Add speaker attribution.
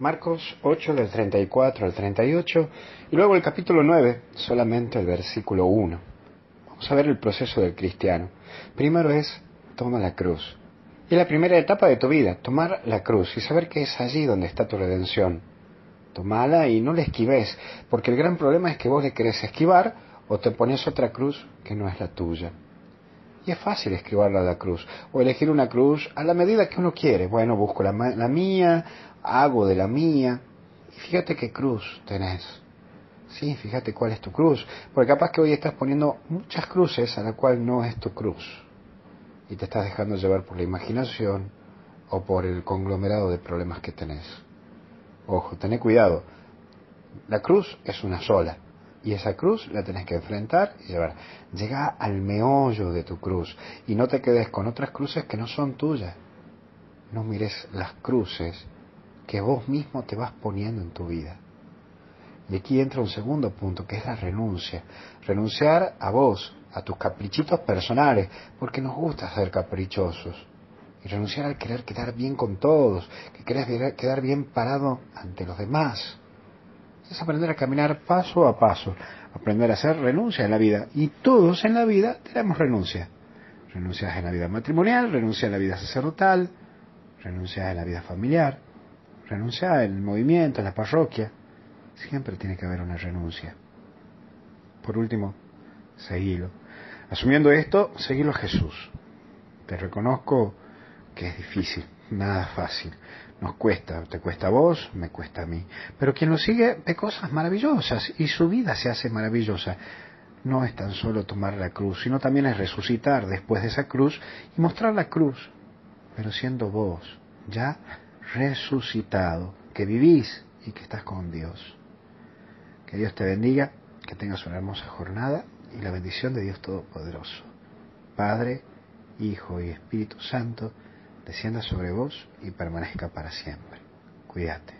Speaker 1: Marcos 8 del 34 al 38 y luego el capítulo 9, solamente el versículo 1. Vamos a ver el proceso del cristiano. Primero es, toma la cruz. Y es la primera etapa de tu vida, tomar la cruz y saber que es allí donde está tu redención. Tomala y no la esquives, porque el gran problema es que vos le querés esquivar o te pones otra cruz que no es la tuya. Y es fácil esquivarla a la cruz, o elegir una cruz a la medida que uno quiere. Bueno, busco la, la mía, hago de la mía, y fíjate qué cruz tenés. Sí, fíjate cuál es tu cruz, porque capaz que hoy estás poniendo muchas cruces a la cual no es tu cruz, y te estás dejando llevar por la imaginación o por el conglomerado de problemas que tenés. Ojo, tené cuidado. La cruz es una sola. Y esa cruz la tenés que enfrentar y llevar. Llega al meollo de tu cruz y no te quedes con otras cruces que no son tuyas. No mires las cruces que vos mismo te vas poniendo en tu vida. Y aquí entra un segundo punto, que es la renuncia. Renunciar a vos, a tus caprichitos personales, porque nos gusta ser caprichosos. Y renunciar al querer quedar bien con todos, que querés quedar bien parado ante los demás es aprender a caminar paso a paso, aprender a hacer renuncia en la vida. Y todos en la vida tenemos renuncia. Renuncias en la vida matrimonial, renuncia en la vida sacerdotal, renuncias en la vida familiar, renuncia en el movimiento, en la parroquia. Siempre tiene que haber una renuncia. Por último, seguilo. Asumiendo esto, seguilo Jesús. Te reconozco que es difícil, nada fácil. Nos cuesta, te cuesta a vos, me cuesta a mí. Pero quien lo sigue ve cosas maravillosas y su vida se hace maravillosa. No es tan solo tomar la cruz, sino también es resucitar después de esa cruz y mostrar la cruz, pero siendo vos ya resucitado, que vivís y que estás con Dios. Que Dios te bendiga, que tengas una hermosa jornada y la bendición de Dios Todopoderoso. Padre, Hijo y Espíritu Santo, descienda sobre vos y permanezca para siempre. Cuídate.